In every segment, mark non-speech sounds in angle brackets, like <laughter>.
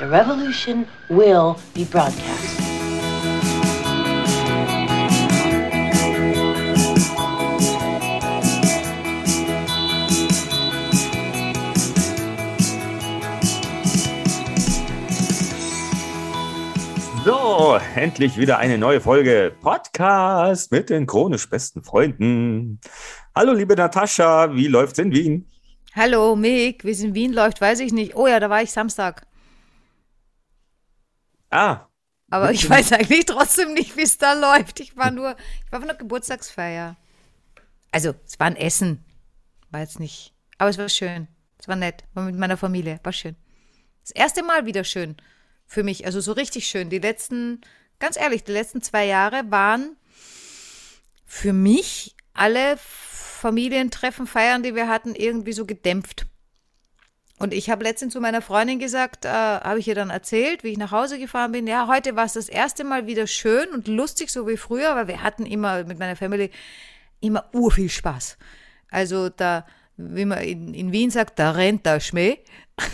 The revolution will be broadcast. So, endlich wieder eine neue Folge Podcast mit den chronisch besten Freunden. Hallo, liebe Natascha, wie läuft's in Wien? Hallo, Mick, wie es in Wien läuft, weiß ich nicht. Oh ja, da war ich Samstag. Ah, Aber ich weiß eigentlich trotzdem nicht, wie es da läuft. Ich war nur, ich war von der Geburtstagsfeier. Also, es war ein Essen. War jetzt nicht, aber es war schön. Es war nett. War mit meiner Familie. War schön. Das erste Mal wieder schön für mich. Also so richtig schön. Die letzten, ganz ehrlich, die letzten zwei Jahre waren für mich alle Familientreffen, Feiern, die wir hatten, irgendwie so gedämpft. Und ich habe letztens zu meiner Freundin gesagt, äh, habe ich ihr dann erzählt, wie ich nach Hause gefahren bin. Ja, heute war es das erste Mal wieder schön und lustig, so wie früher, weil wir hatten immer mit meiner Family immer urviel Spaß. Also da, wie man in, in Wien sagt, da rennt der Schmäh. <laughs>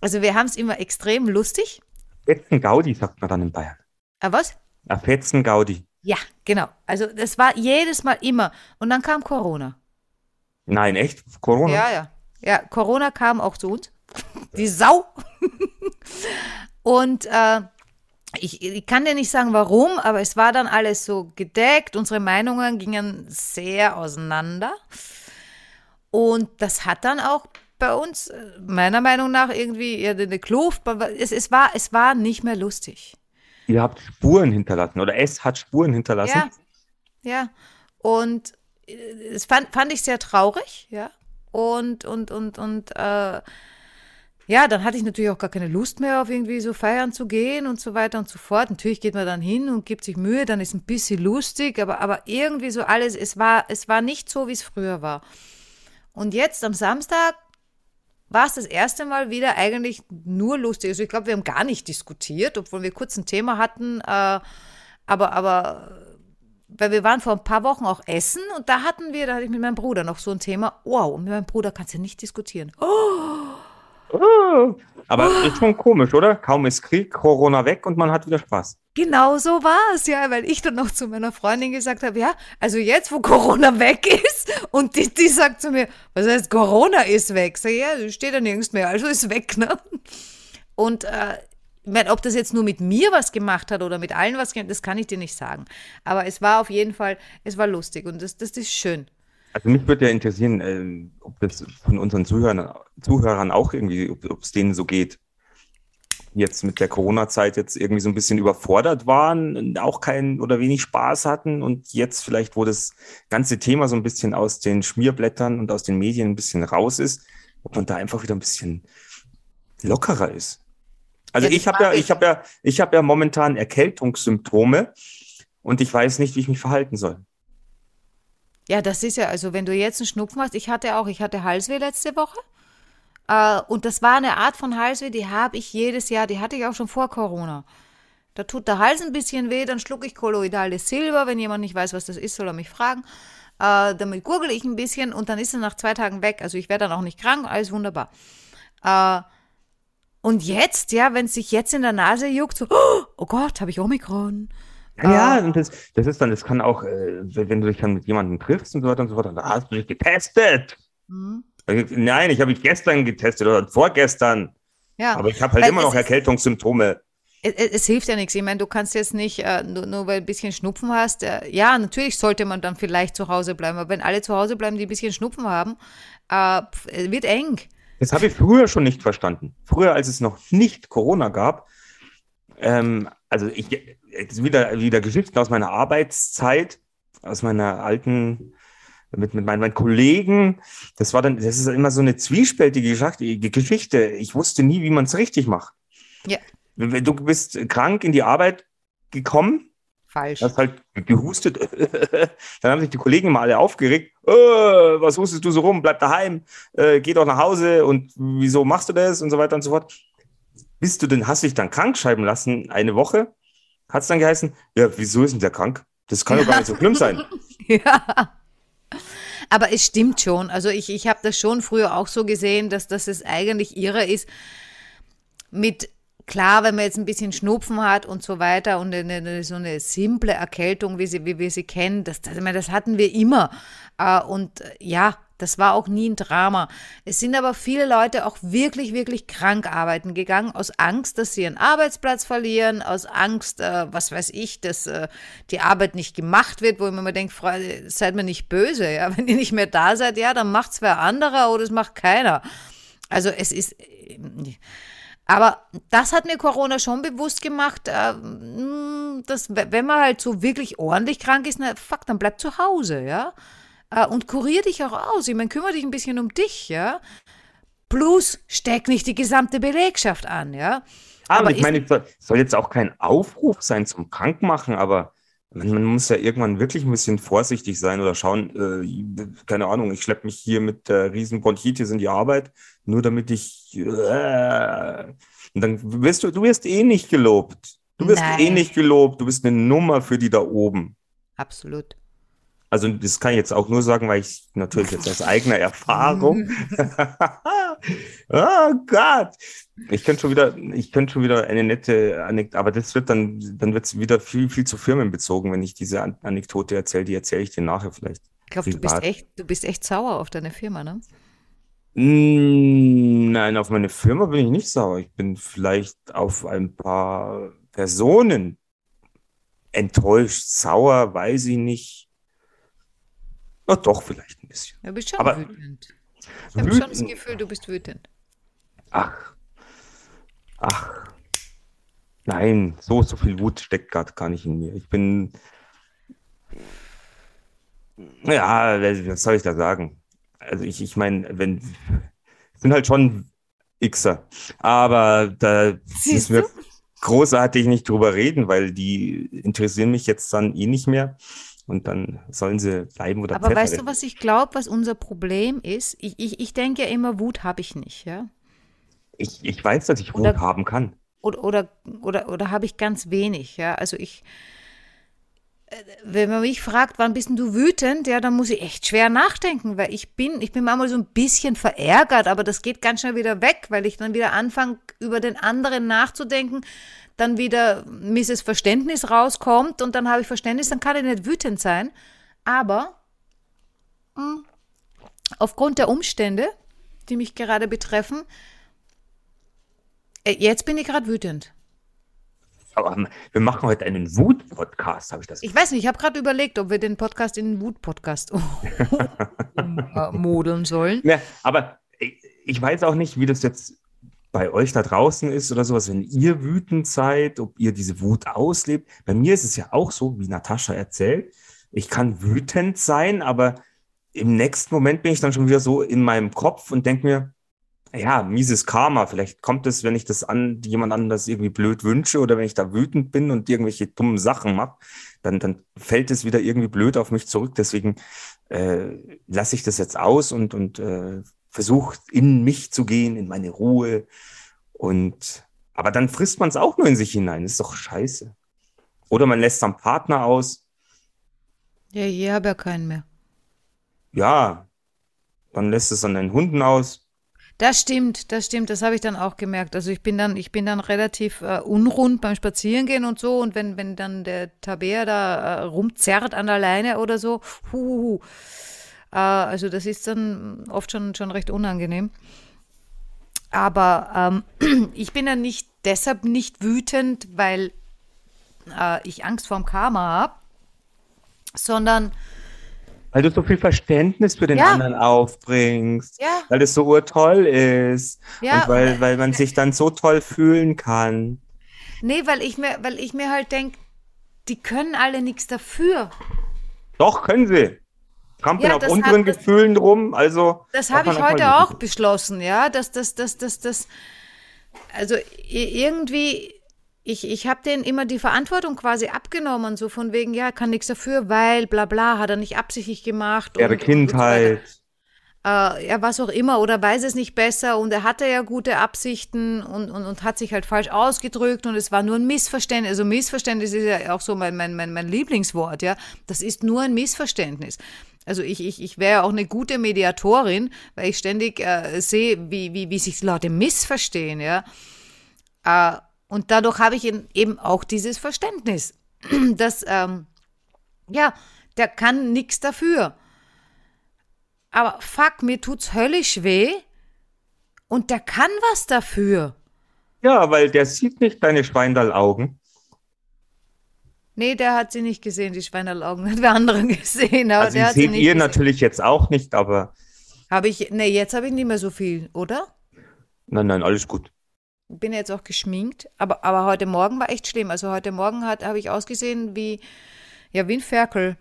Also wir haben es immer extrem lustig. Fetzen Gaudi, sagt man dann in Bayern. Aber was? Ah, Fetzen Gaudi. Ja, genau. Also das war jedes Mal immer. Und dann kam Corona. Nein, echt? Corona? Ja, ja. Ja, Corona kam auch zu uns. Die Sau. Und äh, ich, ich kann dir nicht sagen, warum, aber es war dann alles so gedeckt. Unsere Meinungen gingen sehr auseinander. Und das hat dann auch bei uns, äh, meiner Meinung nach, irgendwie eine Kluft. Es, es, war, es war nicht mehr lustig. Ihr habt Spuren hinterlassen oder es hat Spuren hinterlassen. Ja, ja. Und äh, das fand, fand ich sehr traurig, ja. Und, und, und, und, äh, ja, dann hatte ich natürlich auch gar keine Lust mehr, auf irgendwie so feiern zu gehen und so weiter und so fort. Natürlich geht man dann hin und gibt sich Mühe, dann ist ein bisschen lustig, aber, aber irgendwie so alles, es war, es war nicht so, wie es früher war. Und jetzt am Samstag war es das erste Mal wieder eigentlich nur lustig. Also ich glaube, wir haben gar nicht diskutiert, obwohl wir kurz ein Thema hatten, äh, aber, aber weil wir waren vor ein paar Wochen auch essen und da hatten wir, da hatte ich mit meinem Bruder noch so ein Thema. Wow, und mit meinem Bruder kannst du nicht diskutieren. Oh, Oh, aber ist schon komisch, oder? Kaum ist Krieg, Corona weg und man hat wieder Spaß. genau so war es, ja, weil ich dann noch zu meiner Freundin gesagt habe, ja, also jetzt, wo Corona weg ist und die, die sagt zu mir, was heißt Corona ist weg? Sag ich, ja, steht da nirgends mehr, also ist weg, ne? Und äh, ich meine, ob das jetzt nur mit mir was gemacht hat oder mit allen was gemacht das kann ich dir nicht sagen. Aber es war auf jeden Fall, es war lustig und das, das ist schön. Also mich würde ja interessieren, ähm, ob das von unseren Zuhörern, Zuhörern auch irgendwie, ob es denen so geht. Jetzt mit der Corona-Zeit jetzt irgendwie so ein bisschen überfordert waren, auch keinen oder wenig Spaß hatten und jetzt vielleicht, wo das ganze Thema so ein bisschen aus den Schmierblättern und aus den Medien ein bisschen raus ist, ob man da einfach wieder ein bisschen lockerer ist. Also Ja, ich habe ja, ich habe ja, ich habe ja momentan Erkältungssymptome und ich weiß nicht, wie ich mich verhalten soll. Ja, das ist ja, also wenn du jetzt einen Schnupfen hast, ich hatte auch, ich hatte Halsweh letzte Woche. Äh, und das war eine Art von Halsweh, die habe ich jedes Jahr, die hatte ich auch schon vor Corona. Da tut der Hals ein bisschen weh, dann schlucke ich Kolloidales Silber. Wenn jemand nicht weiß, was das ist, soll er mich fragen. Äh, damit gurgel ich ein bisschen und dann ist er nach zwei Tagen weg. Also ich werde dann auch nicht krank, alles wunderbar. Äh, und jetzt, ja, wenn es sich jetzt in der Nase juckt, so, oh Gott, habe ich Omikron. Ja, ja, und das, das ist dann, das kann auch, äh, wenn du dich dann mit jemandem triffst und so weiter und so fort, dann hast du dich getestet. Hm? Nein, ich habe mich gestern getestet oder vorgestern. Ja, Aber ich habe halt Weil immer noch Erkältungssymptome. Es, es, es hilft ja nichts. Ich meine, du kannst jetzt nicht, äh, nur, nur weil du ein bisschen Schnupfen hast. Äh, ja, natürlich sollte man dann vielleicht zu Hause bleiben. Aber wenn alle zu Hause bleiben, die ein bisschen Schnupfen haben, äh, wird eng. Das habe ich früher schon nicht verstanden. Früher, als es noch nicht Corona gab, ähm, also ich, jetzt wieder, wieder Geschichten aus meiner Arbeitszeit, aus meiner alten, mit, mit meinen, meinen Kollegen. Das war dann, das ist immer so eine zwiespältige Geschichte- Geschichte. Ich wusste nie, wie man es richtig macht. Ja. Du bist krank in die Arbeit gekommen, Falsch. hast halt gehustet. <laughs> Dann haben sich die Kollegen mal alle aufgeregt. Äh, was hustest du so rum? Bleib daheim, äh, geh doch nach Hause und wieso machst du das und so weiter und so fort. Bist du denn, hast dich dann krank schreiben lassen eine Woche? Hat es dann geheißen, ja, wieso ist denn der krank? Das kann doch gar nicht so schlimm sein. <laughs> Ja. Aber es stimmt schon. Also ich, ich habe das schon früher auch so gesehen, dass, dass es eigentlich irre ist. mit Klar, wenn man jetzt ein bisschen Schnupfen hat und so weiter und eine, eine, so eine simple Erkältung, wie, sie, wie wir sie kennen, das, das, das hatten wir immer. Äh, und äh, ja, das war auch nie ein Drama. Es sind aber viele Leute auch wirklich, wirklich krank arbeiten gegangen, aus Angst, dass sie ihren Arbeitsplatz verlieren, aus Angst, äh, was weiß ich, dass äh, die Arbeit nicht gemacht wird, wo ich mir immer denke, seid mir nicht böse, ja. <laughs> Wenn ihr nicht mehr da seid, ja, dann macht es wer anderer oder es macht keiner. Also es ist. Äh, aber das hat mir Corona schon bewusst gemacht, äh, dass wenn man halt so wirklich ordentlich krank ist, na fuck, dann bleib zu Hause, ja. Äh, und kurier dich auch aus. Ich meine, kümmere dich ein bisschen um dich, ja. Plus steck nicht die gesamte Belegschaft an, ja. Aber, aber ich meine, es soll jetzt auch kein Aufruf sein zum Krankmachen, aber man, muss ja irgendwann wirklich ein bisschen vorsichtig sein oder schauen, äh, keine Ahnung, ich schleppe mich hier mit der riesen Bronchitis in die Arbeit nur damit ich. Äh, und dann wirst du, du wirst eh nicht gelobt. Du wirst eh Nein. eh nicht gelobt. Du bist eine Nummer für die da oben. Absolut. Also das kann ich jetzt auch nur sagen, weil ich natürlich jetzt aus eigener Erfahrung. <laughs> <laughs> oh Gott. Ich könnte schon wieder, ich könnte schon wieder eine nette Anekdote, aber das wird dann, dann wird es wieder viel, viel zu Firmen bezogen, wenn ich diese Anekdote erzähle. Die erzähle ich dir nachher vielleicht. Ich glaube, du bist echt, du bist echt sauer auf deine Firma, ne? Hm, nein, auf meine Firma bin ich nicht sauer. Ich bin vielleicht auf ein paar Personen enttäuscht, sauer, weiß ich nicht. Na doch, vielleicht ein bisschen. Du bist schon Aber wütend. Ich habe schon das Gefühl, du bist wütend. Ach. Ach. Nein, so, so viel Wut steckt gerade gar nicht in mir. Ich bin. Ja, was soll ich da sagen? Also ich, ich meine, wenn sind halt schon Xer, aber da Siehst müssen wir du? großartig nicht drüber reden, weil die interessieren mich jetzt dann eh nicht mehr. Und dann sollen sie bleiben oder Aber Pfeffer weißt du, was ich glaube, was unser Problem ist? Ich, ich, ich denke ja immer, Wut habe ich nicht, ja. Ich, ich weiß, dass ich Wut oder, haben kann. Oder, oder, oder, oder habe ich ganz wenig, ja. Also ich, wenn man mich fragt, wann bist du wütend, ja, dann muss ich echt schwer nachdenken, weil ich bin, ich bin manchmal so ein bisschen verärgert, aber das geht ganz schnell wieder weg, weil ich dann wieder anfange, über den anderen nachzudenken, dann wieder Mrs. Verständnis rauskommt und dann habe ich Verständnis, dann kann ich nicht wütend sein. Aber mh, hm, aufgrund der Umstände, die mich gerade betreffen, äh, jetzt bin ich gerade wütend. Aber wir machen heute einen Wut-Podcast, habe ich das Ich weiß nicht, ich habe gerade überlegt, ob wir den Podcast in einen Wut-Podcast <laughs> modeln sollen. Ja, aber ich weiß auch nicht, wie das jetzt bei euch da draußen ist oder sowas, wenn ihr wütend seid, ob ihr diese Wut auslebt. Bei mir ist es ja auch so, wie Natascha erzählt. Ich kann wütend sein, aber im nächsten Moment bin ich dann schon wieder so in meinem Kopf und denke mir, ja, mieses Karma. Vielleicht kommt es, wenn ich das an jemand anders irgendwie blöd wünsche oder wenn ich da wütend bin und irgendwelche dummen Sachen mache, dann, dann fällt es wieder irgendwie blöd auf mich zurück. Deswegen äh, lasse ich das jetzt aus und, und äh, versuche in mich zu gehen, in meine Ruhe. Und aber dann frisst man es auch nur in sich hinein. Das ist doch scheiße. Oder man lässt am Partner aus. Ja, ich habe ja keinen mehr. Ja, dann lässt es an den Hunden aus. Das stimmt, das stimmt, das habe ich dann auch gemerkt. Also ich bin dann, ich bin dann relativ äh, unrund beim Spazierengehen und so und wenn, wenn dann der Tabea da äh, rumzerrt an der Leine oder so, huhuhu. Äh, also das ist dann oft schon, schon recht unangenehm. Aber ähm, <clears throat> ich bin dann nicht deshalb nicht wütend, weil äh, ich Angst vorm Karma habe, sondern weil du so viel Verständnis für den ja. anderen aufbringst. Ja. Weil es so urtoll ist. Ja. Und weil, weil man sich dann so toll fühlen kann. Nee, weil ich mir, weil ich mir halt denke, die können alle nichts dafür. Doch, können sie. Trampeln ja, auf unseren hat, Gefühlen drum. Also. Das habe ich heute auch beschlossen, ja. Dass das, das, das, das. Also irgendwie ich, ich habe denen immer die Verantwortung quasi abgenommen, so von wegen, ja, kann nichts dafür, weil bla bla, hat er nicht absichtlich gemacht. Ihre Kindheit. So äh, ja, was auch immer, oder weiß es nicht besser und er hatte ja gute Absichten und, und, und hat sich halt falsch ausgedrückt und es war nur ein Missverständnis. Also Missverständnis ist ja auch so mein, mein, mein, mein Lieblingswort, ja. Das ist nur ein Missverständnis. Also ich, ich, ich wäre auch eine gute Mediatorin, weil ich ständig äh, sehe, wie, wie, wie sich Leute missverstehen, ja. Äh, und dadurch habe ich eben, eben auch dieses Verständnis, <clears throat> dass, ähm, ja, der kann nichts dafür. Aber fuck, mir tut's höllisch weh und der kann was dafür. Ja, weil der sieht nicht deine Schweindallaugen. Nee, der hat sie nicht gesehen, die Schweinerlaugen. <laughs> Hat wer anderen gesehen, aber Also der die hat sie seht nicht ihr gesehen. natürlich jetzt auch nicht, aber Habe ich, nee, jetzt habe ich nicht mehr so viel, oder? nein, nein, alles gut. Bin jetzt auch geschminkt, aber, aber heute Morgen war echt schlimm. Also heute Morgen habe ich ausgesehen wie, ja, wie ein Ferkel.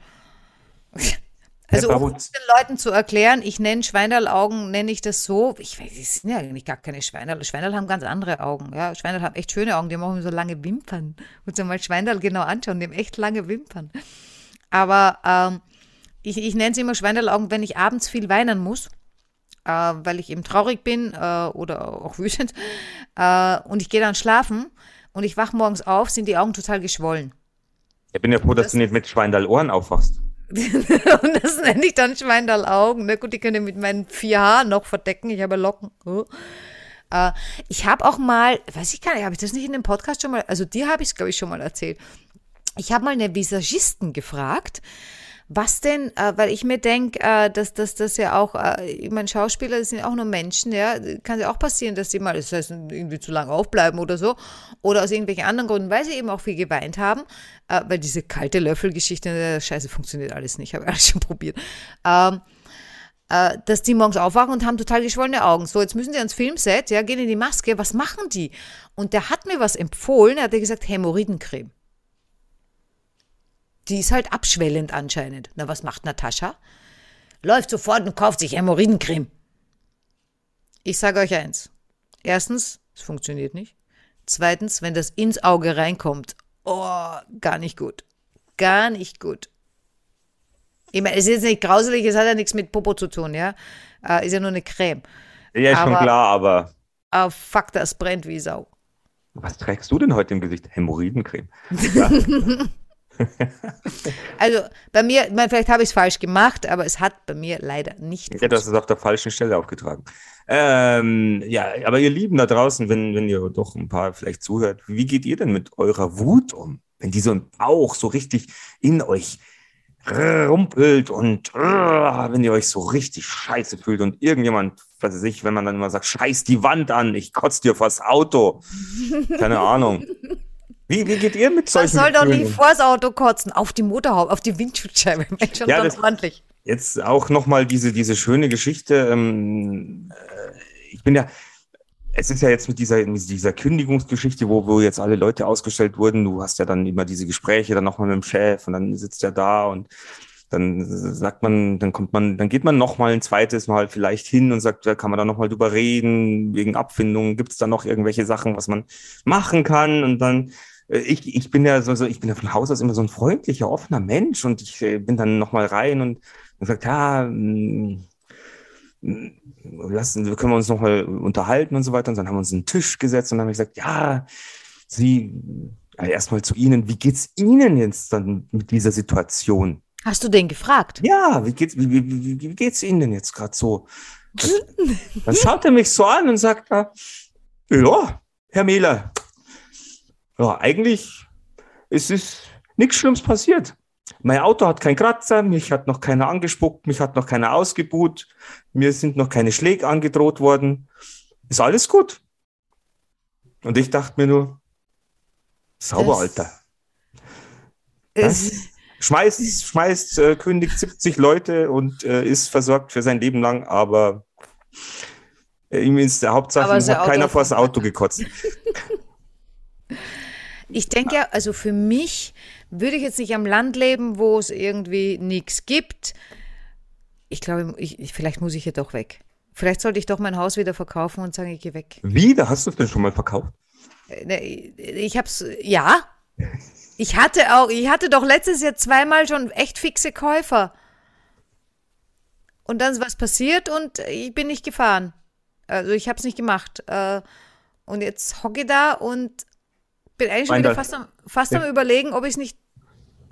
Also um es den Leuten zu erklären, ich nenne Schweinerlaugen, nenne ich das so. Ich weiß, die sind ja eigentlich gar keine Schweinerl. Schweinerl haben ganz andere Augen. Ja, Schweinerl haben echt schöne Augen. Die auch so lange Wimpern. Und so mal Schweinerl genau anschauen, die haben echt lange Wimpern. Aber ähm, ich, ich nenne sie immer Schweinerlaugen, wenn ich abends viel weinen muss, äh, weil ich eben traurig bin äh, oder auch wütend. Äh, und ich gehe dann schlafen und ich wach morgens auf, sind die Augen total geschwollen. Ich bin ja froh, dass Das- du nicht mit Schweindallohren aufwachst. <laughs> Und das nenne ich dann Schweindallaugen. Na gut, die können mit meinen vier Haaren noch verdecken. Ich habe Locken. Oh. Äh, ich habe auch mal, weiß ich gar nicht, habe ich das nicht in dem Podcast schon mal, also dir habe ich es, glaube ich, schon mal erzählt. Ich habe mal eine Visagisten gefragt, was denn, äh, weil ich mir denke, äh, dass das ja auch, äh, ich meine, Schauspieler das sind auch nur Menschen, ja, kann ja auch passieren, dass die mal, das heißt, irgendwie zu lange aufbleiben oder so, oder aus irgendwelchen anderen Gründen, weil sie eben auch viel geweint haben, äh, weil diese kalte Löffelgeschichte, äh, scheiße, funktioniert alles nicht, habe ich alles schon probiert. Ähm, äh, dass die morgens aufwachen und haben total geschwollene Augen. So, jetzt müssen sie ans Filmset, ja, gehen in die Maske, was machen die? Und der hat mir was empfohlen, er hat gesagt, Hämorrhoidencreme. Die ist halt abschwellend anscheinend. Na, was macht Natascha? Läuft sofort und kauft sich Hämorrhoidencreme. Ich sage euch eins. Erstens, es funktioniert nicht. Zweitens, wenn das ins Auge reinkommt, oh, gar nicht gut. Gar nicht gut. Ich meine, es ist jetzt nicht grauselig, es hat ja nichts mit Popo zu tun, ja. Äh, ist ja nur eine Creme. Ja, ist schon Aber- klar, aber Ah, fuck, das brennt wie Sau. was trägst du denn heute im Gesicht? Hämorrhoidencreme. <laughs> Also bei mir, ich meine, vielleicht habe ich es falsch gemacht, aber es hat bei mir leider nicht Ja, das ist auf der falschen Stelle aufgetragen. Ähm, ja, aber ihr Lieben da draußen, wenn, wenn ihr doch ein paar vielleicht zuhört, wie geht ihr denn mit eurer Wut um? Wenn die so im Bauch so richtig in euch rumpelt und äh, wenn ihr euch so richtig scheiße fühlt und irgendjemand, was weiß ich, wenn man dann immer sagt, scheiß die Wand an, ich kotze dir vors Auto. Keine Ahnung. <laughs> Wie, wie geht ihr mit Man solchen soll doch nicht vors Auto kotzen, auf die Motorhaube, auf die Windschutzscheibe. Mensch, schon Ja, ganz das- ordentlich. Jetzt auch nochmal diese, diese schöne Geschichte. Ähm, äh, ich bin ja, es ist ja jetzt mit dieser, mit dieser Kündigungsgeschichte, wo, wo jetzt alle Leute ausgestellt wurden. Du hast ja dann immer diese Gespräche dann nochmal mit dem Chef und dann sitzt er da und dann sagt man, dann kommt man, dann geht man nochmal ein zweites Mal vielleicht hin und sagt, da kann man da nochmal drüber reden, wegen Abfindungen, gibt es da noch irgendwelche Sachen, was man machen kann und dann ich, ich bin ja so, so, ich bin ja von Haus aus immer so ein freundlicher, offener Mensch und ich äh, bin dann nochmal rein und gesagt, ja, mm, mm, lassen, können wir uns nochmal unterhalten und so weiter. Und dann haben wir uns einen Tisch gesetzt und dann habe ich gesagt, ja, Sie, ja, erstmal zu Ihnen, wie geht's Ihnen jetzt dann mit dieser Situation? Hast du den gefragt? Ja, wie geht's, wie, wie, wie, geht's Ihnen denn jetzt gerade so? <laughs> Dann schaut er mich so an und sagt, ja, ja, Herr Mähler, ja, eigentlich ist es nichts Schlimmes passiert. Mein Auto hat keinen Kratzer, mich hat noch keiner angespuckt, mich hat noch keiner ausgebuht, mir sind noch keine Schläge angedroht worden. Ist alles gut. Und ich dachte mir nur, sauber, Das- Alter. Es- Schmeißt, schmeißt, äh, kündigt 70 Leute und äh, ist versorgt für sein Leben lang, aber äh, ihm ist der Hauptsache, hat keiner vors dem Auto gekotzt. <laughs> Ich denke ja, also für mich würde ich jetzt nicht am Land leben, wo es irgendwie nichts gibt. Ich glaube, ich, ich, vielleicht muss ich hier doch weg. Vielleicht sollte ich doch mein Haus wieder verkaufen und sagen, ich gehe weg. Wie? Da hast du es denn schon mal verkauft? Äh, ne, Ich hab's, ja. Ich hatte auch, ich hatte doch letztes Jahr zweimal schon echt fixe Käufer. Und dann ist was passiert und ich bin nicht gefahren. Also ich habe es nicht gemacht. Äh, Und jetzt hocke ich da und bin eigentlich schon wieder fast am, fast am überlegen, ob ich es nicht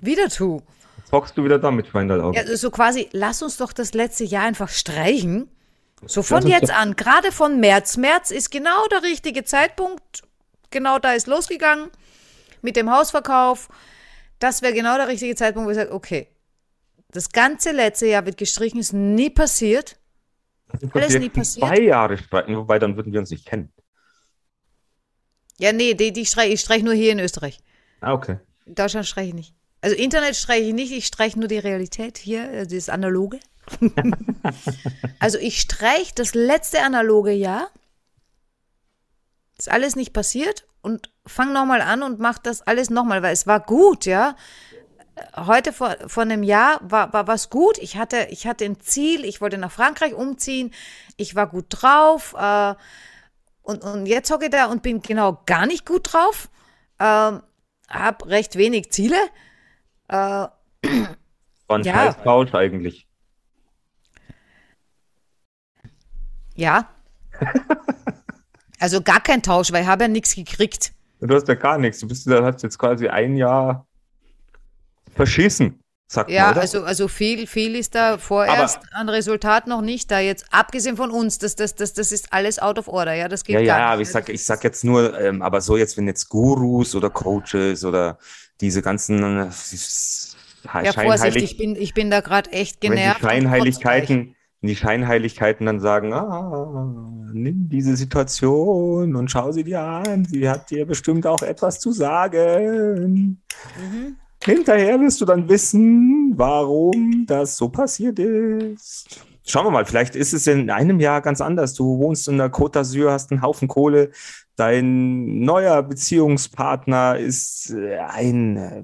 wieder tue. Jetzt hockst du wieder da mit Schweindallaugen. Ja, also so quasi, lass uns doch das letzte Jahr einfach streichen. So von jetzt an, gerade von März. März ist genau der richtige Zeitpunkt. genau da ist losgegangen mit dem Hausverkauf. Das wäre genau der richtige Zeitpunkt, wo ich sage, okay, das ganze letzte Jahr wird gestrichen, ist nie passiert. Alles nie passiert. Zwei Jahre streiten, wobei dann würden wir uns nicht kennen. Ja, nee, die, die streich, ich streiche nur hier in Österreich. Ah, okay. In Deutschland streiche ich nicht. Also Internet streiche ich nicht, ich streiche nur die Realität hier, also das Analoge. <laughs> also ich streiche das letzte analoge Jahr. Ist alles nicht passiert und fang nochmal an und mach das alles nochmal, weil es war gut, ja. Heute vor, vor einem Jahr war, war was gut. Ich hatte, ich hatte ein Ziel, ich wollte nach Frankreich umziehen, ich war gut drauf. Äh, und, und jetzt hocke ich da und bin genau gar nicht gut drauf. Ähm, hab recht wenig Ziele. Äh, War ein Ja. Couch eigentlich. ja. Also gar kein Tausch, weil ich habe ja nichts gekriegt. Du hast ja gar nichts. Du bist, du hast jetzt quasi ein Jahr verschissen, sagt Ja, oder? also, also viel, viel ist da vorerst an Resultat noch nicht da. Jetzt abgesehen von uns, das, das, das, das ist alles out of order, ja, das geht Ja, gar ja, nicht. aber ich sag, ich sag jetzt nur, ähm, aber so jetzt, wenn jetzt Gurus oder Coaches oder diese ganzen äh, Ja, Vorsicht, ich bin, ich bin da gerade echt wenn die genervt. Scheinheiligkeiten, wenn die Scheinheiligkeiten dann sagen, ah, nimm diese Situation und schau sie dir an, sie hat dir bestimmt auch etwas zu sagen. Mhm. Hinterher wirst du dann wissen, warum das so passiert ist. Schauen wir mal, vielleicht ist es in einem Jahr ganz anders. Du wohnst in der Côte d'Azur, hast einen Haufen Kohle. Dein neuer Beziehungspartner ist äh, ein, äh,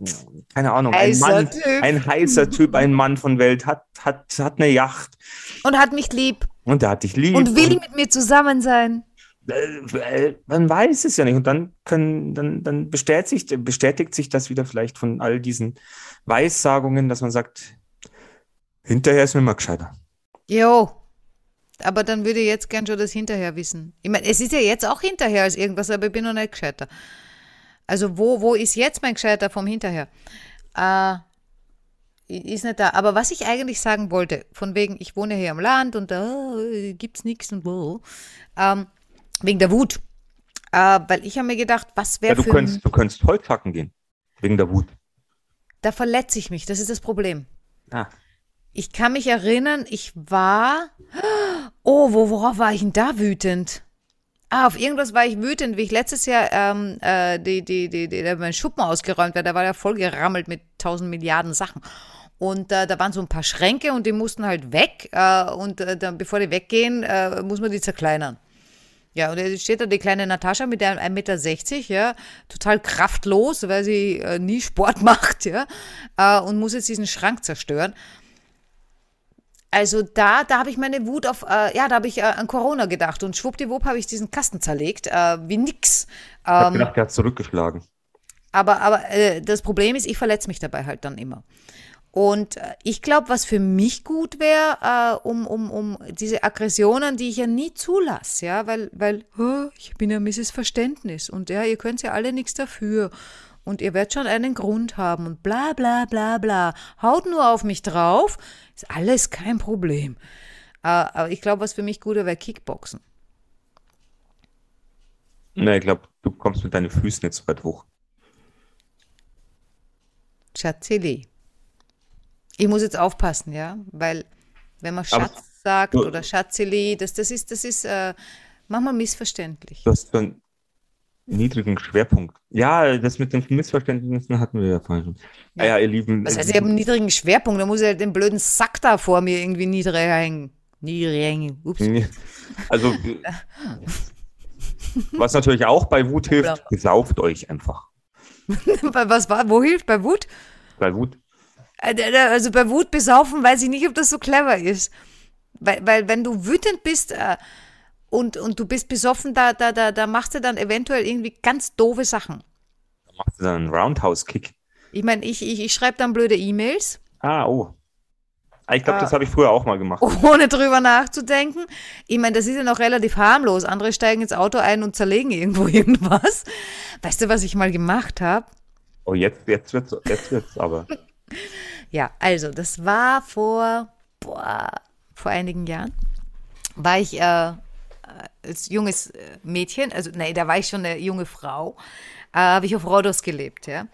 keine Ahnung, ein Heißer Mann, Typ. ein heißer Typ, ein Mann von Welt, hat, hat, hat eine Yacht Und hat mich lieb und der hat dich lieb. und will mit mir zusammen sein. Man weiß es ja nicht. Und dann können, dann, dann bestätigt, bestätigt sich das wieder vielleicht von all diesen Weissagungen, dass man sagt, hinterher ist mir mal gescheiter. Jo. Aber dann würde ich jetzt gern schon das hinterher wissen. Ich meine, es ist ja jetzt auch hinterher als irgendwas, aber ich bin noch nicht gescheiter. Also wo, wo ist jetzt mein Gescheiter vom hinterher? Äh, ist nicht da. Aber was ich eigentlich sagen wollte, von wegen, ich wohne hier am Land und da äh, gibt's nichts und wo, ähm, wegen der Wut. Äh, weil ich habe mir gedacht, was Ja, wäre du für könntest, du könntest Holz hacken gehen. Wegen der Wut. Da verletze ich mich, das ist das Problem. Ah. Ich kann mich erinnern, ich war. Oh, wo, worauf war ich denn da wütend? Ah, auf irgendwas war ich wütend, wie ich letztes Jahr ähm, äh, die, die, die, die, der mein Schuppen ausgeräumt war. Da war ja voll gerammelt mit tausend Milliarden Sachen. Und äh, da waren so ein paar Schränke und die mussten halt weg. Äh, und äh, dann, bevor die weggehen, äh, muss man die zerkleinern. Ja, und jetzt steht da die kleine Natascha mit der 1,60 Meter, ja, total kraftlos, weil sie äh, nie Sport <laughs> macht, ja, äh, und muss jetzt diesen Schrank zerstören. Also da, da habe ich meine Wut auf, äh, ja, da habe ich äh, an Corona gedacht und schwuppdiwupp habe ich diesen Kasten zerlegt, äh, wie nix. Ich hab Ähm, gedacht, der hat zurückgeschlagen. aber aber äh, das Problem ist, ich verletze mich dabei halt dann immer. Und äh, ich glaube, was für mich gut wäre, äh, um, um, um diese Aggressionen, die ich ja nie zulasse, ja, weil, weil oh, ich bin ja Mrs. Verständnis und ja, ihr könnt ja alle nichts dafür und ihr werdet schon einen Grund haben und bla bla bla bla. Haut nur auf mich drauf, ist alles kein Problem. Äh, aber ich glaube, was für mich gut wäre, wäre Kickboxen. Ne, ich glaube, du kommst mit deinen Füßen nicht so weit hoch. Schatzeli. Ich muss jetzt aufpassen, ja, weil wenn man Aber- Schatz sagt Du- oder Schatzeli, das, das ist, das ist äh, manchmal missverständlich. Du hast so einen niedrigen Schwerpunkt. Ja, das mit den Missverständnissen hatten wir ja vorhin schon. Ja, ja, ihr Lieben. Was heißt, ich habe einen niedrigen Schwerpunkt, da muss ich halt den blöden Sack da vor mir irgendwie niedrig hängen. Niedrig hängen. Ups. Also, was natürlich auch bei Wut hilft, Bla. besauft euch einfach. <laughs> Was war, wo hilft bei Wut? Bei Wut. Äh, Also bei Wut besaufen weiß ich nicht, ob das so clever ist. Weil, weil wenn du wütend bist äh, und, und du bist besoffen, da, da, da, da machst du dann eventuell irgendwie ganz doofe Sachen. Da machst du dann einen Roundhouse-Kick. Ich meine, ich, ich, ich schreibe dann blöde E-Mails. Ah, oh. Ah, Ich glaube, Ah. das habe ich früher auch mal gemacht. <laughs> ohne drüber nachzudenken. Ich meine, das ist ja noch relativ harmlos. Andere steigen ins Auto ein und zerlegen irgendwo <laughs> irgendwas. Weißt du, was ich mal gemacht habe? Oh, jetzt, jetzt wird's, jetzt wird's aber. <laughs> Ja, also, das war vor, boah, vor einigen Jahren. War ich äh, als junges äh, Mädchen, also nee, da war ich schon eine junge Frau, äh, habe ich auf Rhodos gelebt, ja.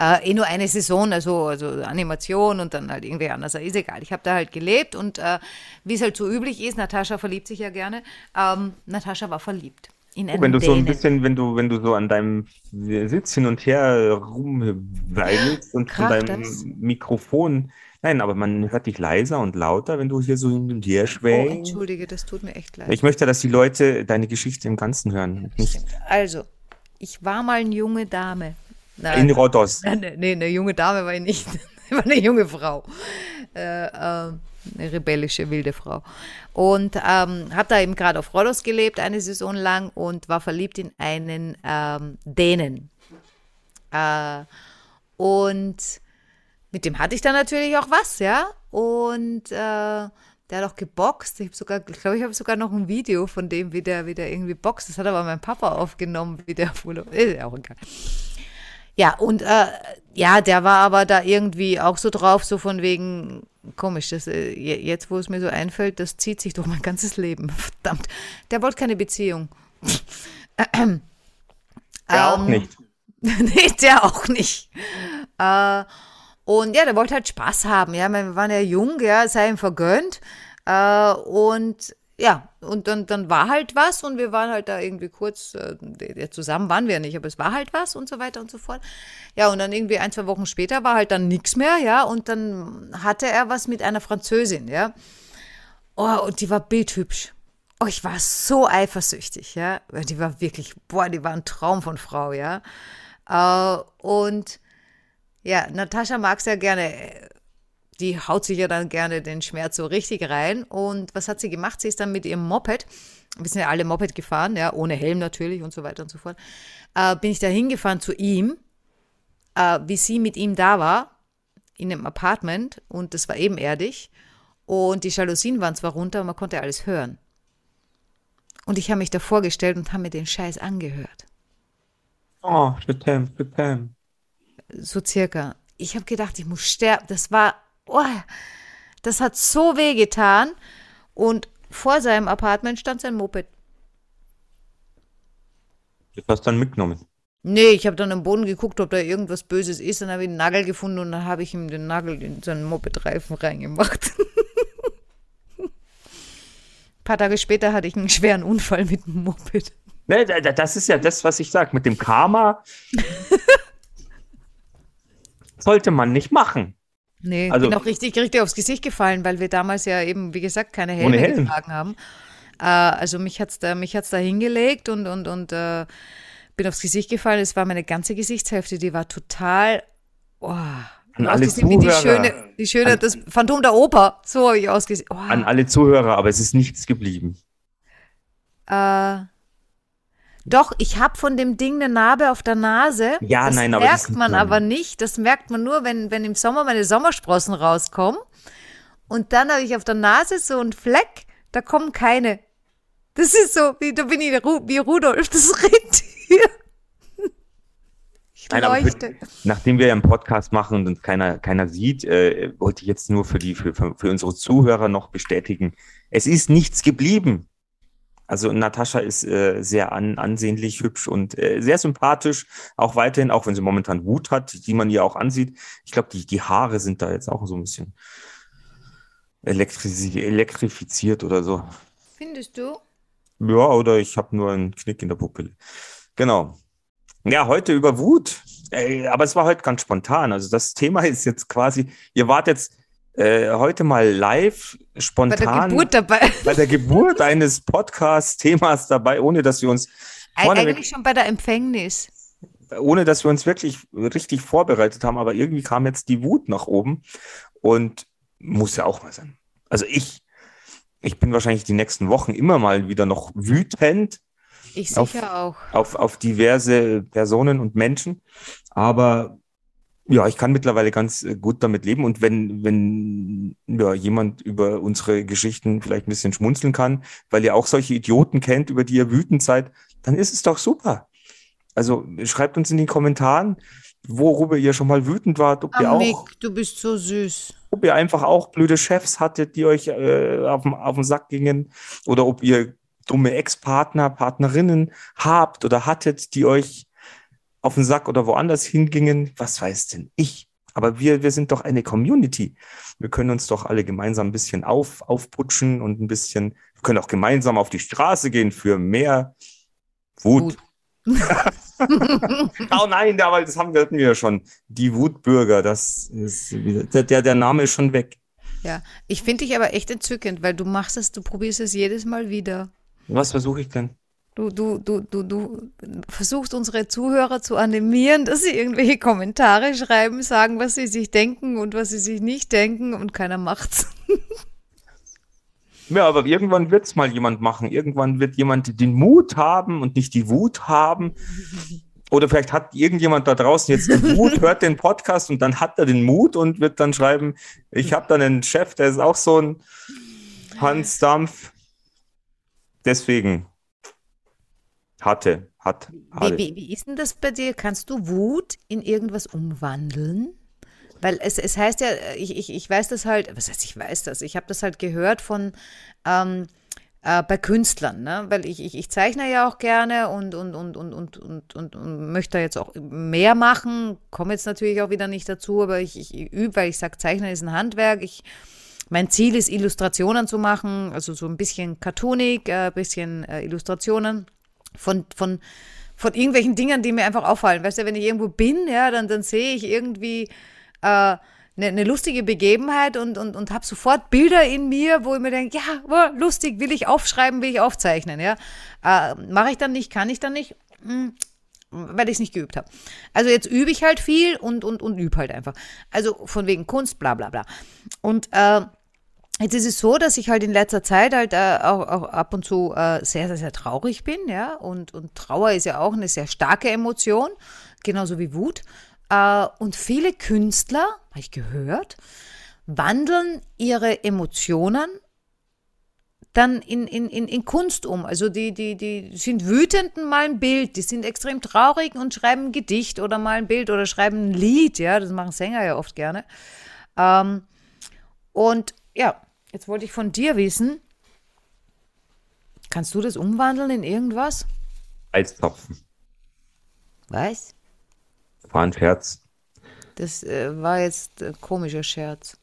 Äh, eh nur eine Saison, also, also Animation und dann halt irgendwie anders, ist egal. Ich habe da halt gelebt und äh, wie es halt so üblich ist, Natascha verliebt sich ja gerne, ähm, Natascha war verliebt. In einen Wenn du so ein bisschen, wenn du, wenn du so an deinem Sitz hin und her rumweilst und von Kracht deinem das? Mikrofon, nein, aber man hört dich leiser und lauter, wenn du hier so hin und her Oh, schwängst. entschuldige, das tut mir echt leid. Ich möchte, dass die Leute deine Geschichte im Ganzen hören, Also, ich war mal eine junge Dame. in Nein, Rhodos. nee, nee, eine junge Dame war ich nicht. Ich <laughs> war eine junge Frau. Äh, äh, eine rebellische, wilde Frau. Und ähm, habe da eben gerade auf Rhodos gelebt, eine Saison lang, und war verliebt in einen ähm, Dänen. Äh, und mit dem hatte ich dann natürlich auch was, ja. Und äh, der hat auch geboxt. Ich sogar, glaube, ich habe sogar noch ein Video von dem, wie der, wie der irgendwie boxt. Das hat aber mein Papa aufgenommen, wie der. Ist ja auch egal. Ja, und äh, ja, der war aber da irgendwie auch so drauf, so von wegen, komisch, das, äh, je- jetzt wo es mir so einfällt, das zieht sich durch mein ganzes Leben. <laughs> Verdammt. Der wollte keine Beziehung. <clears throat> Ja, auch Ähm, nicht. <laughs> nee, der auch nicht. Äh, und ja, der wollte halt Spaß haben. Ja, wir waren ja jung, ja, es sei ihm vergönnt. Äh, und ja, und dann, dann war halt was und wir waren halt da irgendwie kurz, äh, ja, zusammen waren wir nicht, aber es war halt was und so weiter und so fort. Ja, und dann irgendwie ein, zwei Wochen später war halt dann nichts mehr, ja, und dann hatte er was mit einer Französin, ja. Oh, und die war bildhübsch. Oh, ich war so eifersüchtig, ja. Die war wirklich, boah, die war ein Traum von Frau, ja. Äh, und ja, Natascha mag es ja gerne. Die haut sich ja dann gerne den Schmerz so richtig rein. Und was hat sie gemacht? Sie ist dann mit ihrem Moped, wir sind ja alle Moped gefahren, ja, ohne Helm natürlich und so weiter und so fort, äh, bin ich da hingefahren zu ihm, äh, wie sie mit ihm da war, in einem Apartment. Und das war ebenerdig. Und die Jalousien waren zwar runter, aber man konnte alles hören. Und ich habe mich da vorgestellt und habe mir den Scheiß angehört. Oh, bitte, bitte. So circa. Ich habe gedacht, ich muss sterben. Das war, oh, das hat so weh getan. Und vor seinem Apartment stand sein Moped. Das hast du dann mitgenommen. Nee, ich habe dann am Boden geguckt, ob da irgendwas Böses ist. Dann habe ich einen Nagel gefunden und dann habe ich ihm den Nagel in seinen Mopedreifen reingemacht. Ein <laughs> paar Tage später hatte ich einen schweren Unfall mit dem Moped. Ne, da- das ist ja das, was ich sage. Mit dem Karma <laughs> sollte man nicht machen. Nee, Also- bin auch richtig, richtig aufs Gesicht gefallen, weil wir damals ja eben, wie gesagt, keine Helme Helm. getragen haben. Äh, also mich hat's da, mich hat's da hingelegt und, und, und äh, bin aufs Gesicht gefallen. Es war meine ganze Gesichtshälfte, die war total, oh, An alle wie die Zuhörer. schöne, die schöne, das Phantom der Oper. So habe ich ausgesehen. Oh, An alle Zuhörer, aber es ist nichts geblieben. äh, doch, ich habe von dem Ding eine Narbe auf der Nase. Ja, das nein, aber das merkt man aber nicht. Das merkt man nur, wenn, wenn im Sommer meine Sommersprossen rauskommen. Und dann habe ich auf der Nase so einen Fleck, da kommen keine. Das ist so, wie, da bin ich Ru- wie Rudolf, das <laughs> Rentier. Ich Nein, aber leuchte. für, nachdem wir ja einen Podcast machen und uns keiner, keiner sieht, äh, wollte ich jetzt nur für, die, für, für für unsere Zuhörer noch bestätigen, es ist nichts geblieben. Also Natascha ist äh, sehr an, ansehnlich, hübsch und äh, sehr sympathisch, auch weiterhin, auch wenn sie momentan Wut hat, die man ihr auch ansieht. Ich glaube, die, die Haare sind da jetzt auch so ein bisschen elektrifiziert oder so. Findest du? Ja, oder ich habe nur einen Knick in der Pupille. Genau. Ja, heute über Wut. Ey, aber es war heute ganz spontan. Also das Thema <laughs> ist jetzt quasi, ihr wart jetzt äh, heute mal live, Bei spontan der Geburt dabei. bei der Geburt eines Podcast-Themas dabei, ohne dass wir uns Eigentlich schon bei der Empfängnis. ohne dass wir uns wirklich richtig vorbereitet haben, aber irgendwie kam jetzt die Wut nach oben und muss ja auch mal sein. Also ich, ich bin wahrscheinlich die nächsten Wochen immer mal wieder noch wütend, Ich Auf- sicher auch. auf, auf diverse Personen und Menschen. Aber ja, ich kann mittlerweile ganz äh, gut damit leben. Und wenn, wenn ja, jemand über unsere Geschichten vielleicht ein bisschen schmunzeln kann, weil ihr auch solche Idioten kennt, über die ihr wütend seid, dann ist es doch super. Also schreibt uns in den Kommentaren, worüber ihr schon mal wütend wart, ob ihr Ah, Mick, auch, du bist so süß. ob ihr einfach auch blöde Chefs hattet, die euch äh, auf, den, auf den Sack gingen, oder ob ihr dumme Ex-Partner, Partnerinnen habt oder hattet, die euch auf den Sack oder woanders hingingen. Was weiß denn ich? Aber wir, wir sind doch eine Community. Wir können uns doch alle gemeinsam ein bisschen auf, aufputschen und ein bisschen, wir können auch gemeinsam auf die Straße gehen für mehr Wut. Wut. <laughs> oh nein, aber das haben wir, hatten wir ja schon. Die Wutbürger, das ist, der, der Name ist schon weg. Ja, ich finde dich aber echt entzückend, weil du machst es, du probierst es jedes Mal wieder. Was versuche ich denn? Du, du, du, du, du versuchst unsere Zuhörer zu animieren, dass sie irgendwelche Kommentare schreiben, sagen, was sie sich denken und was sie sich nicht denken und keiner macht's. Ja, aber irgendwann wird es mal jemand machen. Irgendwann wird jemand den Mut haben und nicht die Wut haben. Oder vielleicht hat irgendjemand da draußen jetzt die Wut, <laughs> hört den Podcast und dann hat er den Mut und wird dann schreiben, ich habe dann einen Chef, der ist auch so ein Hans Dampf. Deswegen hatte, hat. Wie, wie, wie ist denn das bei dir? Kannst du Wut in irgendwas umwandeln? Weil es, es heißt ja, ich, ich, ich weiß das halt, was heißt, ich weiß das, ich habe das halt gehört von ähm, äh, bei Künstlern, ne? weil ich, ich, ich zeichne ja auch gerne und, und, und, und, und, und, und, und möchte jetzt auch mehr machen, komme jetzt natürlich auch wieder nicht dazu, aber ich, ich übe, weil ich sage, Zeichnen ist ein Handwerk, ich mein Ziel ist, Illustrationen zu machen, also so ein bisschen Cartoonik, ein äh, bisschen äh, Illustrationen von, von, von irgendwelchen Dingen, die mir einfach auffallen. Weißt du, wenn ich irgendwo bin, ja, dann, dann sehe ich irgendwie äh, eine, eine lustige Begebenheit und, und, und habe sofort Bilder in mir, wo ich mir denke, ja, oh, lustig, will ich aufschreiben, will ich aufzeichnen. Ja? Äh, Mache ich dann nicht, kann ich dann nicht, hm, weil ich es nicht geübt habe. Also jetzt übe ich halt viel und, und, und übe halt einfach. Also von wegen Kunst, bla bla bla. Und äh, Jetzt ist es so, dass ich halt in letzter Zeit halt äh, auch, auch, ab und zu äh, sehr, sehr, sehr traurig bin, ja. Und, und Trauer ist ja auch eine sehr starke Emotion, genauso wie Wut. Äh, und viele Künstler, habe ich gehört, wandeln ihre Emotionen dann in, in, in, in Kunst um. Also die, die, die sind wütend und malen ein Bild, die sind extrem traurig und schreiben ein Gedicht oder malen ein Bild oder schreiben ein Lied, ja, das machen Sänger ja oft gerne. Ähm, und ja, jetzt wollte ich von dir wissen, kannst du das umwandeln in irgendwas? Eiszapfen. Was? War ein Scherz. Das äh, war jetzt ein komischer Scherz.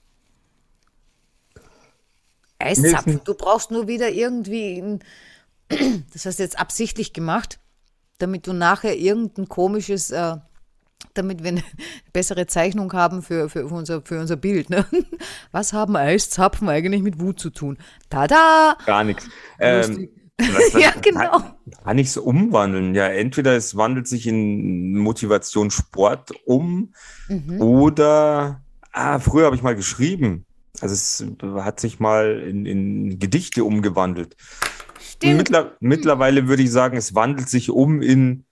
Eiszapfen. Du brauchst nur wieder irgendwie, ein, <clears throat> das hast du jetzt absichtlich gemacht, damit du nachher irgendein komisches, äh, damit wir eine <laughs> bessere Zeichnung haben für, für, unser, für unser Bild. Ne? <laughs> Was haben Eiszapfen eigentlich mit Wut zu tun? Tada! Gar nichts. Ähm, <laughs> ja, genau. Kann, ich so umwandeln. Ja, entweder es wandelt sich in Motivation Sport um mhm. oder ah, früher habe ich mal geschrieben. Also es hat sich mal in, in Gedichte umgewandelt. Mittler, mittlerweile würde ich sagen, es wandelt sich um in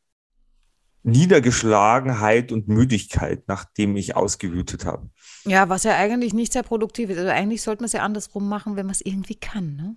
Niedergeschlagenheit und Müdigkeit, nachdem ich ausgewütet habe. Ja, was ja eigentlich nicht sehr produktiv ist. Also eigentlich sollte man es ja andersrum machen, wenn man es irgendwie kann, ne?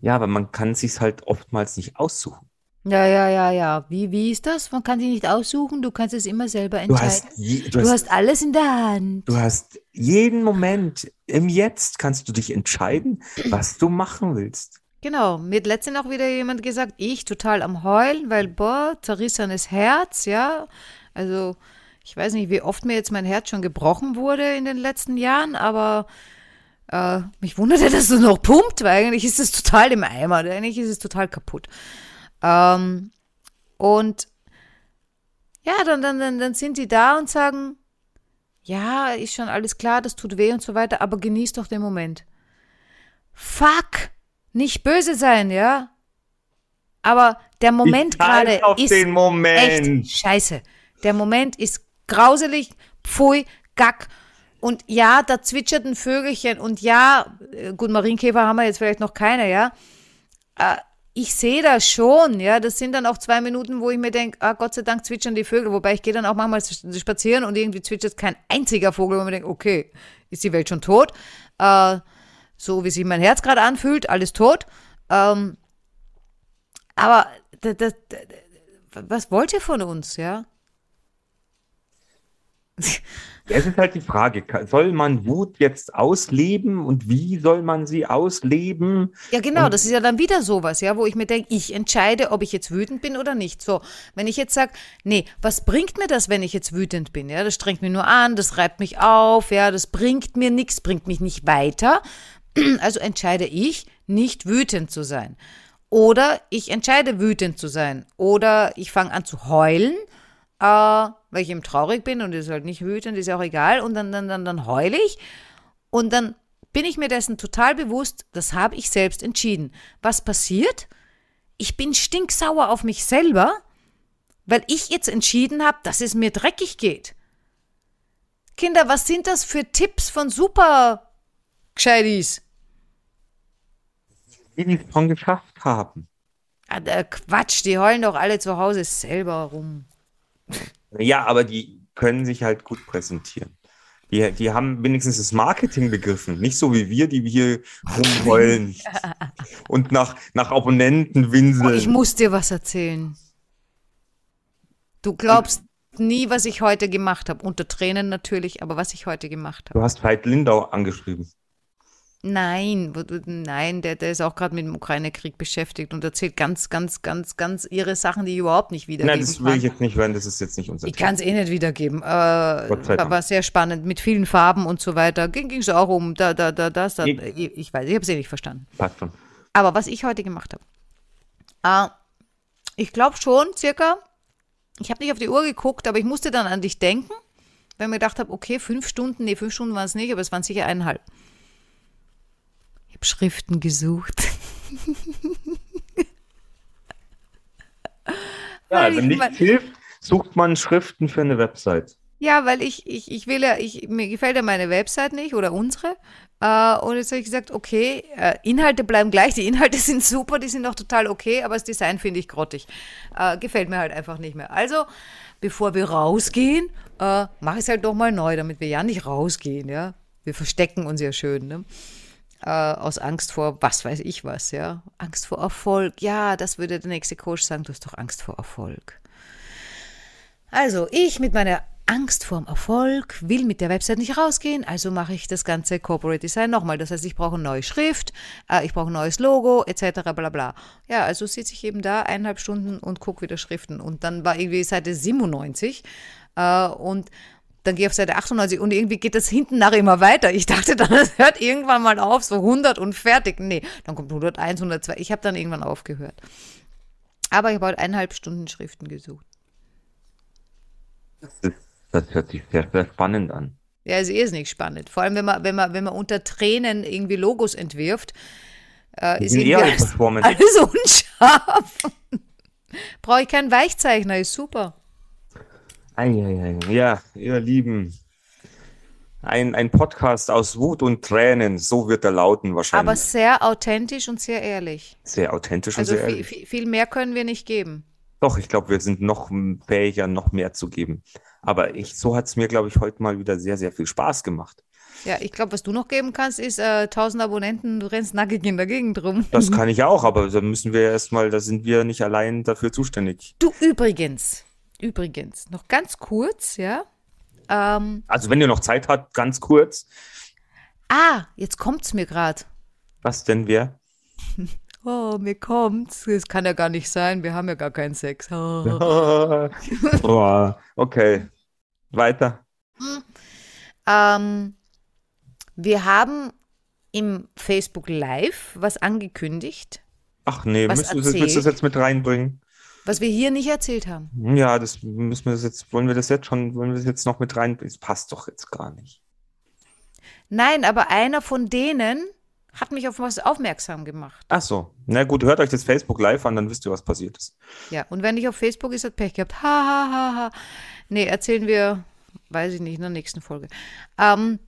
Ja, aber man kann es sich halt oftmals nicht aussuchen. Ja, ja, ja, ja. Wie, wie ist das? Man kann sich nicht aussuchen, du kannst es immer selber entscheiden. Du hast, je, du, du hast, hast, alles in der Hand. Du hast jeden Moment, im Jetzt kannst du dich entscheiden, was du machen willst. Genau, mir hat letztens auch wieder jemand gesagt, ich total am Heulen, weil, boah, zerrissenes Herz, ja. Also, ich weiß nicht, wie oft mir jetzt mein Herz schon gebrochen wurde in den letzten Jahren, aber äh, mich wunderte, dass es noch pumpt, weil eigentlich ist es total im Eimer. Eigentlich ist es total kaputt. Ähm, und ja, dann, dann, dann, dann sind die da und sagen, ja, ist schon alles klar, das tut weh und so weiter, aber genieß doch den Moment. Fuck! Nicht böse sein, ja? Aber der Moment gerade ist den Moment. echt scheiße. Der Moment ist grauselig, pfui, gack und ja, da zwitscherten Vögelchen und ja, äh, gut, Marienkäfer haben wir jetzt vielleicht noch keine, ja. Äh, ich sehe das schon, ja. Das sind dann auch zwei Minuten, wo ich mir denke, ah, Gott sei Dank zwitschern die Vögel. Wobei ich gehe dann auch manchmal spazieren und irgendwie zwitschert kein einziger Vogel, wo man denkt, okay, ist die Welt schon tot? Äh, so wie sich mein Herz gerade anfühlt, alles tot. Ähm, aber das, das, was wollt ihr von uns, ja? Es ist halt die Frage, soll man Wut jetzt ausleben und wie soll man sie ausleben? Ja, genau, Und- das ist ja dann wieder sowas, ja, wo ich mir denke, ich entscheide, ob ich jetzt wütend bin oder nicht. So, wenn ich jetzt sage, nee, was bringt mir das, wenn ich jetzt wütend bin? Ja, das strengt mich nur an, das reibt mich auf, ja, das bringt mir nichts, bringt mich nicht weiter. <clears throat> Also entscheide ich, nicht wütend zu sein. Oder ich entscheide, wütend zu sein. Oder ich fange an zu heulen, äh, weil ich eben traurig bin und ist halt nicht wütend, ist ja auch egal. Und dann, dann, dann, dann heule ich. Und dann bin ich mir dessen total bewusst, das habe ich selbst entschieden. Was passiert? Ich bin stinksauer auf mich selber, weil ich jetzt entschieden habe, dass es mir dreckig geht. Kinder, was sind das für Tipps von super Gescheitis? Die es schon geschafft haben. Ah, der Quatsch, die heulen doch alle zu Hause selber rum. Ja, aber die können sich halt gut präsentieren. Die, die haben wenigstens das Marketing begriffen. Nicht so wie wir, die hier rumheulen <laughs> und nach, nach Abonnenten Oh, ich winseln. muss dir was erzählen. Du glaubst nie, was ich heute gemacht habe. Unter Tränen natürlich, aber was ich heute gemacht habe. Du hast Veit Lindau angeschrieben. Nein, nein, der, der ist auch gerade mit dem Ukraine-Krieg beschäftigt und erzählt ganz, ganz, ganz, ganz ihre Sachen, die ich überhaupt nicht wiedergeben Nein, das will ich jetzt nicht hören. Das ist jetzt nicht unser Ich kann es eh nicht wiedergeben. Äh, war, sehr spannend, mit vielen Farben und so weiter. Ging es auch um da, da, da, das, da. Ich- Ich, ich weiß, ich habe es eh nicht verstanden. Passt schon. Aber was ich heute gemacht habe, äh, ich glaube schon, circa, ich habe nicht auf die Uhr geguckt, aber ich musste dann an dich denken, weil ich mir gedacht habe, okay, fünf Stunden, nee, fünf Stunden waren es nicht, aber es waren sicher eineinhalb. Habe Schriften gesucht. <laughs> Ja, wenn ich nichts hilft, sucht man Schriften für eine Website. Ja, weil ich, ich, ich will ja, ich, mir gefällt ja meine Website nicht oder unsere. Äh, und jetzt habe ich gesagt, okay, äh, Inhalte bleiben gleich, die Inhalte <laughs> sind super, die sind auch total okay, aber das Design finde ich grottig. Äh, gefällt mir halt einfach nicht mehr. Also, bevor wir rausgehen, äh, mache ich es halt doch mal neu, damit wir ja nicht rausgehen, ja. Wir verstecken uns ja schön, ne? Äh, aus Angst vor was weiß ich was, ja. Angst vor Erfolg. Ja, das würde der nächste Coach sagen, du hast doch Angst vor Erfolg. Also, ich mit meiner Angst vorm Erfolg will mit der Website nicht rausgehen, also mache ich das ganze Corporate Design nochmal. Das heißt, ich brauche eine neue Schrift, äh, ich brauche ein neues Logo, etc. bla bla. Ja, also sitze ich eben da eineinhalb Stunden und gucke wieder Schriften. Und dann war irgendwie Seite 97 äh, und dann gehe ich auf Seite 98 und irgendwie geht das hinten nach immer weiter. Ich dachte dann, <laughs> es hört irgendwann mal auf, so 100 und fertig. Nee, dann kommt 101, 102. Ich habe dann irgendwann aufgehört. Aber ich habe heute eineinhalb Stunden Schriften gesucht. Das, ist, das hört sich sehr, sehr spannend an. Ja, ist eh nicht spannend. Vor allem, wenn man, wenn man, wenn man unter Tränen irgendwie Logos entwirft, äh, ist irgendwie alle alles, <laughs> alles unscharf. Brauche ich keinen Weichzeichner, ist super. Ja, ihr Lieben. Ein, ein Podcast aus Wut und Tränen, so wird er lauten wahrscheinlich. Aber sehr authentisch und sehr ehrlich. sehr authentisch und Also sehr viel, ehrlich. viel, viel mehr können wir nicht geben. Doch, ich glaube, wir sind noch fähiger, noch mehr zu geben. Aber ich, so hat es mir, glaube ich, heute mal wieder sehr, sehr viel Spaß gemacht. Ja, ich glaube, was du noch geben kannst, ist äh, 1000 Abonnenten, du rennst nackig in der Gegend rum. Das <laughs> kann ich auch, aber da müssen wir erstmal, da sind wir nicht allein dafür zuständig. Du übrigens, übrigens, noch ganz kurz, ja. Ähm, Also, wenn ihr noch Zeit habt, ganz kurz, ah, jetzt kommt's mir gerade. was denn wer? <laughs> Oh, mir kommt's. Das kann ja gar nicht sein. Wir haben ja gar keinen Sex. Oh. <laughs> oh, okay. Weiter. Ähm, wir haben im Facebook Live was angekündigt, Ach nee, müssen, willst du das jetzt mit reinbringen? Was wir hier nicht erzählt haben. Ja, das müssen wir das jetzt, wollen wir das jetzt schon, wollen wir das jetzt noch mit reinbringen? Das passt doch jetzt gar nicht. Nein, aber einer von denen hat mich auf was aufmerksam gemacht. Ach so. Na gut, hört euch das Facebook Live an, dann wisst ihr, was passiert ist. Ja, und wenn nicht auf Facebook ist, hat Pech gehabt. Ha, ha, ha, ha. Nee, erzählen wir, weiß ich nicht, in der nächsten Folge. Ähm,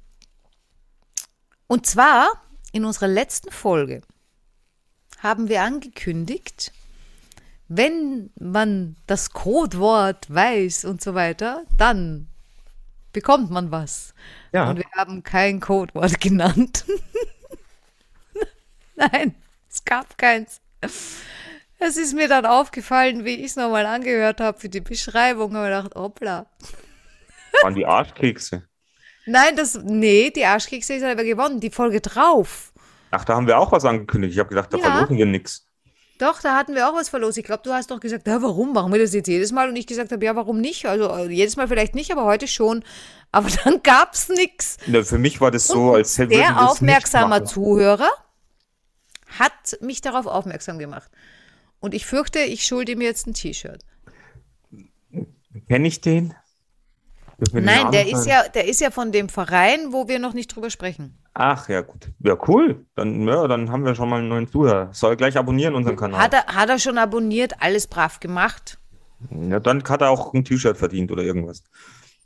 und zwar in unserer letzten Folge haben wir angekündigt, wenn man das Codewort weiß und so weiter, dann bekommt man was. Ja. Und wir haben kein Codewort genannt. <laughs> Nein, es gab keins. Es ist mir dann aufgefallen, wie ich es nochmal angehört habe für die Beschreibung. Ich gedacht, hoppla. Waren die Arschkekse. Nein, das, nee, die Arschkekse ist aber gewonnen, die Folge drauf. Ach, da haben wir auch was angekündigt. Ich habe gedacht, da Ja. verlosen wir nichts. Doch, da hatten wir auch was verlost. Ich glaube, du hast doch gesagt, ja, warum machen wir das jetzt jedes Mal? Und ich gesagt habe, ja, warum nicht? Also äh, jedes Mal vielleicht nicht, aber heute schon. Aber <laughs> dann gab's nix. Ne, Für mich war das so, als hätte Der wir es aufmerksamer. Zuhörer hat mich darauf aufmerksam gemacht. Und ich fürchte, ich schulde ihm jetzt ein T-Shirt. Kenn ich den? Nein, der ist ja, der ist ja von dem Verein, wo wir noch nicht drüber sprechen. Ach ja, gut. Ja, cool. Dann, ja, dann haben wir schon mal einen neuen Zuhörer. Soll gleich abonnieren unseren Kanal. Hat er, hat er schon abonniert, alles brav gemacht. Ja, dann hat er auch ein T-Shirt verdient oder irgendwas.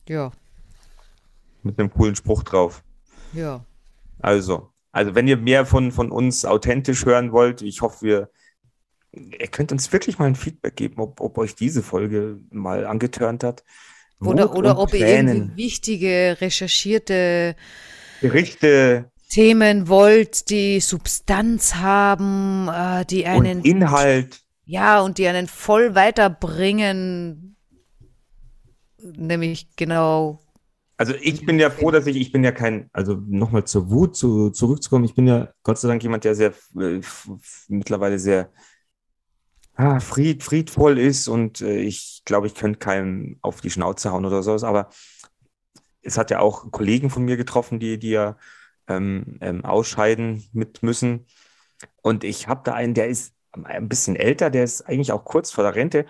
Ja, Mit einem coolen Spruch drauf. ja. Also, also wenn ihr mehr von, von uns authentisch hören wollt, ich hoffe, wir, ihr könnt uns wirklich mal ein Feedback geben, ob, ob euch diese Folge mal angetörnt hat. Oder, Wut oder und ob ihr Tränen, irgendwie wichtige, recherchierte Gerichte Themen wollt, die Substanz haben, äh, die einen, und Inhalt. ja, und die einen voll weiterbringen. Nämlich genau, Also ich bin ja froh, dass ich, ich bin ja kein, also nochmal zur Wut zu, zurückzukommen, ich bin ja Gott sei Dank jemand, der sehr äh, mittlerweile sehr ah, fried, friedvoll ist und äh, ich glaube, ich könnte keinem auf die Schnauze hauen oder sowas, aber es hat ja auch Kollegen von mir getroffen, die, die ja ähm, ähm, ausscheiden mit müssen. Und ich habe da einen, der ist ein bisschen älter, der ist eigentlich auch kurz vor der Rente,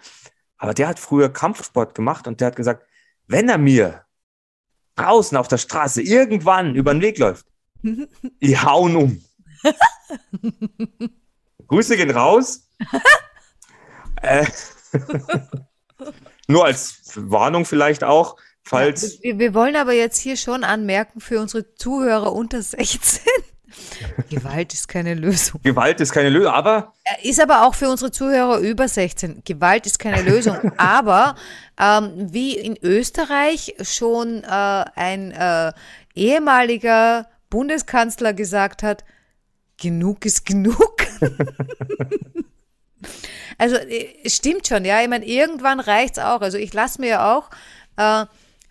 aber der hat früher Kampfsport gemacht und der hat gesagt, wenn er mir draußen auf der Straße irgendwann über den Weg läuft, <laughs> die hauen um. Grüße gehen raus. <laughs> äh, <laughs> nur als Warnung vielleicht auch, falls. wir, wir wollen aber jetzt hier schon anmerken für unsere Zuhörer unter 16. <laughs> Gewalt ist keine Lösung. Gewalt ist keine Lösung, aber Ist aber auch für unsere Zuhörer über 16. Gewalt ist keine Lösung. <laughs> aber ähm, wie in Österreich schon äh, ein äh, ehemaliger Bundeskanzler gesagt hat, genug ist genug. <laughs> also äh, es stimmt schon, ja. Ich meine, irgendwann reicht's auch. Also ich lasse mir ja auch. Äh,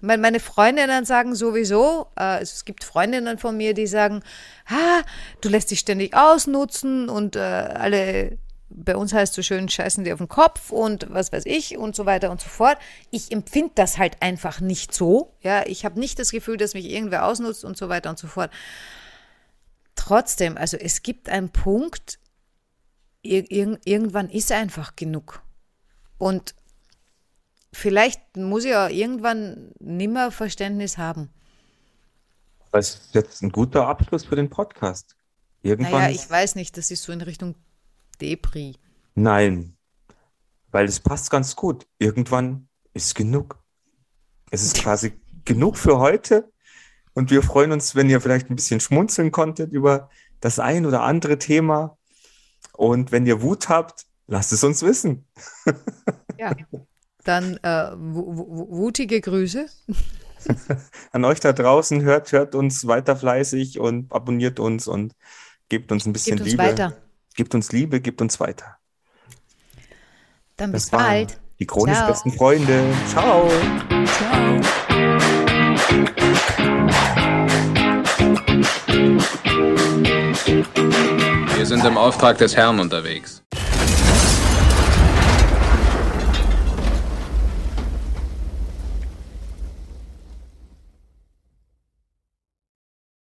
meine Freundinnen sagen sowieso, also es gibt Freundinnen von mir, die sagen, ah, du lässt dich ständig ausnutzen und äh, alle, bei uns heißt es so schön, scheißen dir auf den Kopf und was weiß ich und so weiter und so fort. Ich empfinde das halt einfach nicht so. Ja, ich habe nicht das Gefühl, dass mich irgendwer ausnutzt und so weiter und so fort. Trotzdem, also es gibt einen Punkt, ir irgendwann ist einfach genug. Und vielleicht muss ich auch irgendwann nimmer Verständnis haben. das ist jetzt ein guter Abschluss für den Podcast. Irgendwann. Naja, ich weiß nicht, das ist so in Richtung Depri. Nein, weil es passt ganz gut. Irgendwann ist genug. Es ist quasi <laughs> genug für heute und wir freuen uns, wenn ihr vielleicht ein bisschen schmunzeln konntet über das ein oder andere Thema. Und wenn ihr Wut habt, lasst es uns wissen. Ja. <laughs> Dann äh, wu- wu- wutige Grüße. <laughs> An euch da draußen, hört, hört uns weiter fleißig und abonniert uns und gebt uns ein bisschen Gebt uns Liebe. weiter. Gebt uns Liebe, gebt uns weiter. Dann bis Das waren bald. die chronisch Ciao. besten Freunde. Ciao. Ciao. Wir sind im Auftrag des Herrn unterwegs.